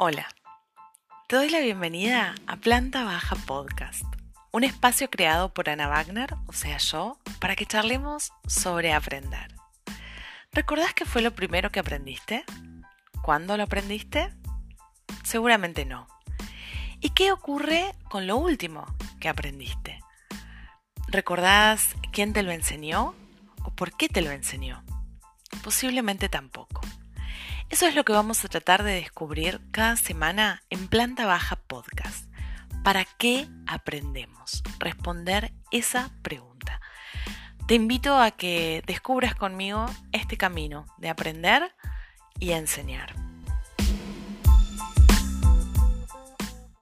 Hola, te doy la bienvenida a Planta Baja Podcast, un espacio creado por Ana Wagner, o sea yo, para que charlemos sobre aprender. ¿Recordás qué fue lo primero que aprendiste? ¿Cuándo lo aprendiste? Seguramente no. ¿Y qué ocurre con lo último que aprendiste? ¿Recordás quién te lo enseñó o por qué te lo enseñó? Posiblemente tampoco. Eso es lo que vamos a tratar de descubrir cada semana en Planta Baja Podcast. ¿Para qué aprendemos? Responder esa pregunta. Te invito a que descubras conmigo este camino de aprender y enseñar.